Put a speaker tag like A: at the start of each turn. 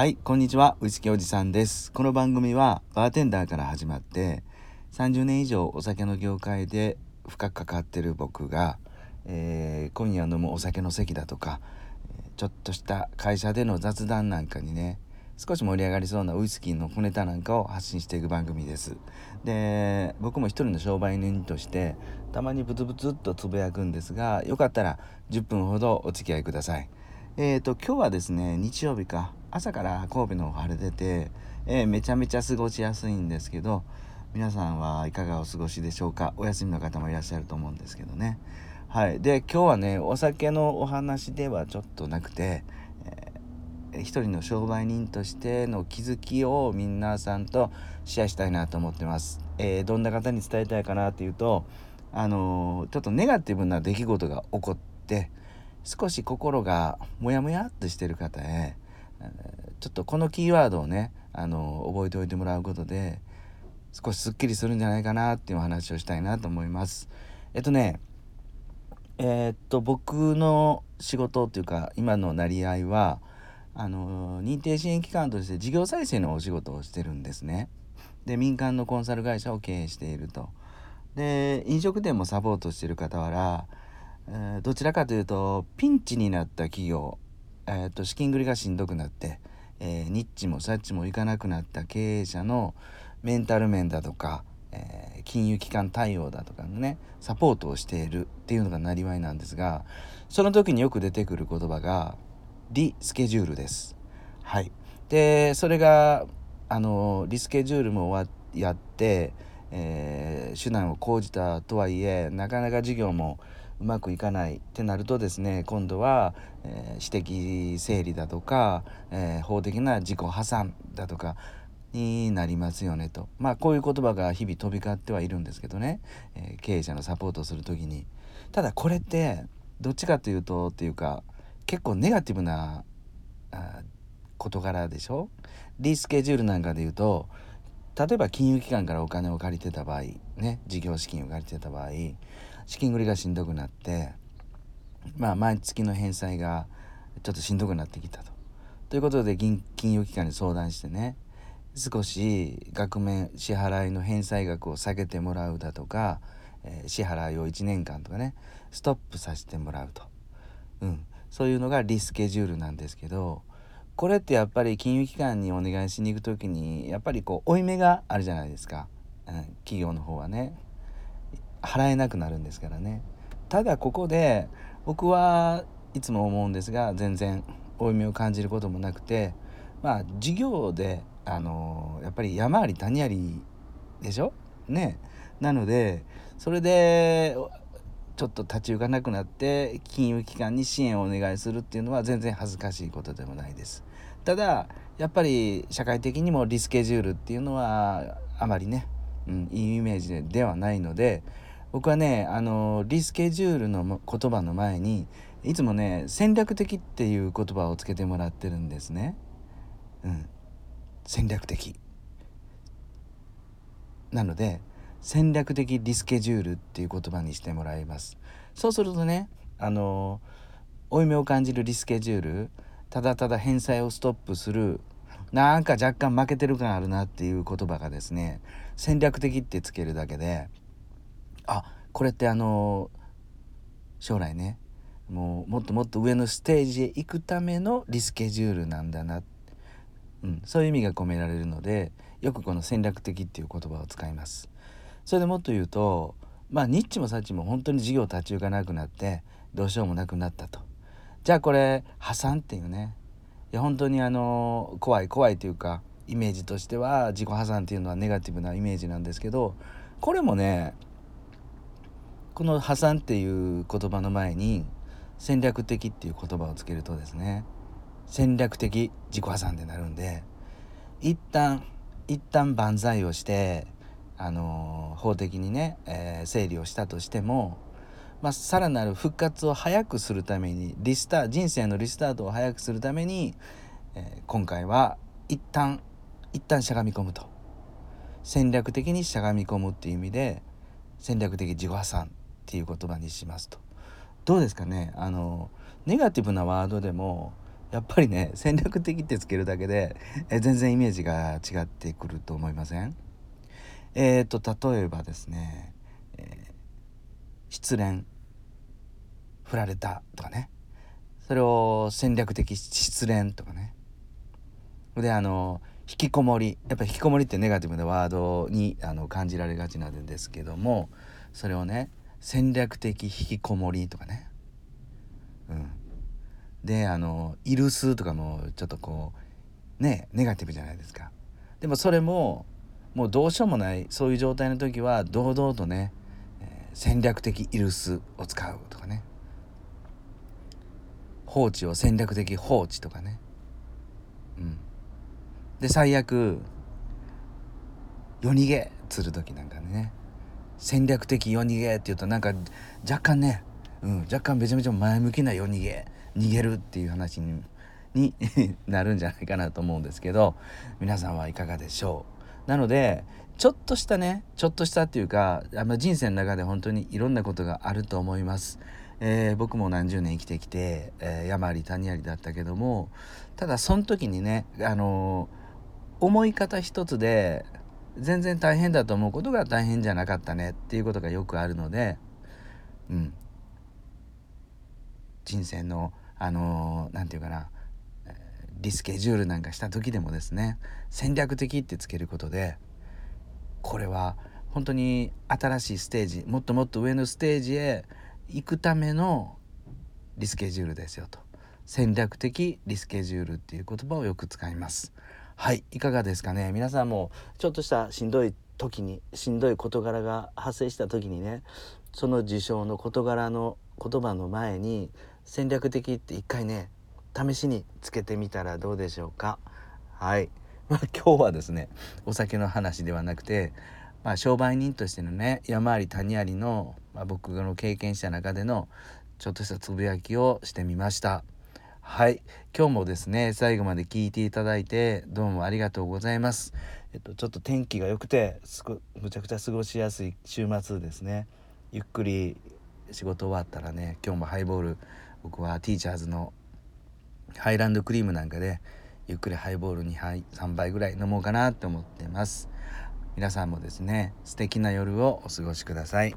A: はいこんにちは。ウイスキーおじさんです。この番組はバーテンダーから始まって30年以上お酒の業界で深く関わってる僕が、えー、今夜飲むお酒の席だとかちょっとした会社での雑談なんかにね少し盛り上がりそうなウイスキーの小ネタなんかを発信していく番組です。で僕も一人の商売人としてたまにブツブツっとつぶやくんですがよかったら10分ほどお付き合いください。えーと今日はですね日曜日か。朝から神戸の方晴れてて、えー、めちゃめちゃ過ごしやすいんですけど皆さんはいかがお過ごしでしょうか？お休みの方もいらっしゃると思うんですけどね。はい。で今日はねお酒のお話ではちょっとなくて一人の商売人としての気づきを皆さんとシェアしたいなと思ってます。えー、どんな方に伝えたいかなっていうと、あのー、ちょっとネガティブな出来事が起こって少し心がモヤモヤっとしてる方へちょっとこのキーワードをね、あの、覚えておいてもらうことで少しすっきりするんじゃないかなっていうお話をしたいなと思います。えっとねえー、っと僕の仕事っていうか今のなり合いはあの認定支援機関として事業再生のお仕事をしてるんですね。で民間のコンサル会社を経営していると。で飲食店もサポートしてる傍ら、えー、どちらかというとピンチになった企業、えーと、資金繰りがしんどくなって、えー、ニッチもサッチもいかなくなった経営者のメンタル面だとか、えー、金融機関対応だとかのねサポートをしているっていうのがなりわいなんですがその時によく出てくる言葉がリスケジュールです。はい、でそれがあのリスケジュールもやって、えー、手段を講じたとはいえなかなか事業もうまくいかないってなるとですね今度は、えー、私的整理だとか、えー、法的な自己破産だとかになりますよねと。まあこういう言葉が日々飛び交ってはいるんですけどね、えー、経営者のサポートをする時に。ただこれってどっちかというとっていうか結構ネガティブな事柄でしょ？リスケジュールなんかで言うと例えば金融機関からお金を借りてた場合ね事業資金を借りてた場合資金繰りがしんどくなってまあ毎月の返済がちょっとしんどくなってきたと。ということで金融機関に相談してね少し額面支払いの返済額を下げてもらうだとか、えー、支払いを1年間とかねストップさせてもらうと。うん、そういうのがリスケジュールなんですけどこれってやっぱり金融機関にお願いしに行く時にやっぱりこう負い目があるじゃないですか、うん、企業の方はね払えなくなるんですからね。ただここで僕はいつも思うんですが全然負い目を感じることもなくてまあ事業であのやっぱり山あり谷ありでしょ？ね。なのでそれでちょっと立ち行かなくなって金融機関に支援をお願いするっていうのは全然恥ずかしいことでもないです。ただやっぱり社会的にもリスケジュールっていうのはあまりね、うん、いいイメージではないので僕はねあのリスケジュールの言葉の前にいつもね戦略的っていう言葉をつけてもらってるんですね。うん、戦略的。なので戦略的リスケジュールっていう言葉にしてもらいます。そうするとねあの負い目を感じるリスケジュールただただ返済をストップするなんか若干負けてる感あるなっていう言葉がですね戦略的ってつけるだけであこれってあの将来ねもうもっともっと上のステージへ行くためのリスケジュールなんだな、うん、そういう意味が込められるのでよくこの戦略的っていう言葉を使います。それでもっと言うとまあニッチもサッチも本当に事業立ち行かなくなってどうしようもなくなったと。じゃあこれ破産っていうね。いや本当にあの怖い怖いというかイメージとしては自己破産っていうのはネガティブなイメージなんですけどこれもねこの破産っていう言葉の前に戦略的っていう言葉をつけるとですね戦略的自己破産ってなるんで一旦一旦万歳をしてあの法的にね、えー、整理をしたとしても、まあ、さらなる復活を早くするためにリスタ人生のリスタートを早くするために、えー、今回は一旦一旦しゃがみ込むと。戦略的にしゃがみ込むっていう意味で戦略的自己破産っていう言葉にしますと。どうですかね？あのネガティブなワードでもやっぱりね戦略的ってつけるだけで、え全然イメージが違ってくると思いません？えっ、ー、と例えばですね、えー、失恋振られたとかね。それを戦略的失恋とかね。であの引きこもりやっぱ引きこもりってネガティブなワードにあの感じられがちなんですけどもそれをね戦略的引きこもりとかね。うん。であの「イルス」とかもちょっとこうねネガティブじゃないですか。でもそれももうどうしようもないそういう状態の時は堂々とね、えー、戦略的イルスを使うとかね。放置を戦略的放置とかね。うん。で最悪夜逃げする時なんかね。戦略的夜逃げっていうとなんか若干ね、うん、若干めちゃめちゃ前向きな夜逃げ逃げるっていう話にに なるんじゃないかなと思うんですけど皆さんはいかがでしょうなのでちょっとしたねちょっとしたっていうかあの人生の中で本当にいろんなことがあると思います。えー、僕も何十年生きてきて、えー、山あり谷ありだったけどもただその時にね、あのー、思い方一つで全然大変だと思うことが大変じゃなかったねっていうことがよくあるので、うん、人生のあの何て言うかなリスケジュールなんかした時でもですね戦略的ってつけることでこれは本当に新しいステージもっともっと上のステージへ行くためのリスケジュールですよと。戦略的リスケジュールっていう言葉をよく使います。はいいかがですかね。皆さんもちょっとしたしんどい時にしんどい事柄が発生した時にねその事象の事柄の言葉の前に戦略的って一回ね試しにつけてみたらどうでしょうか。はい。まあ今日はですねお酒の話ではなくてまあ、商売人としてのね山あり谷ありの、まあ、僕の経験した中でのちょっとしたつぶやきをしてみました。はい。今日もですね最後まで聞いていただいてどうもありがとうございます。えっとちょっと天気が良くてすごむちゃくちゃ過ごしやすい週末ですね。ゆっくり仕事終わったらね今日もハイボール僕はティーチャーズのハイランドクリームなんかでゆっくりハイボール2杯3杯ぐらい飲もうかなって思ってます。皆さんもですね素敵な夜をお過ごしください。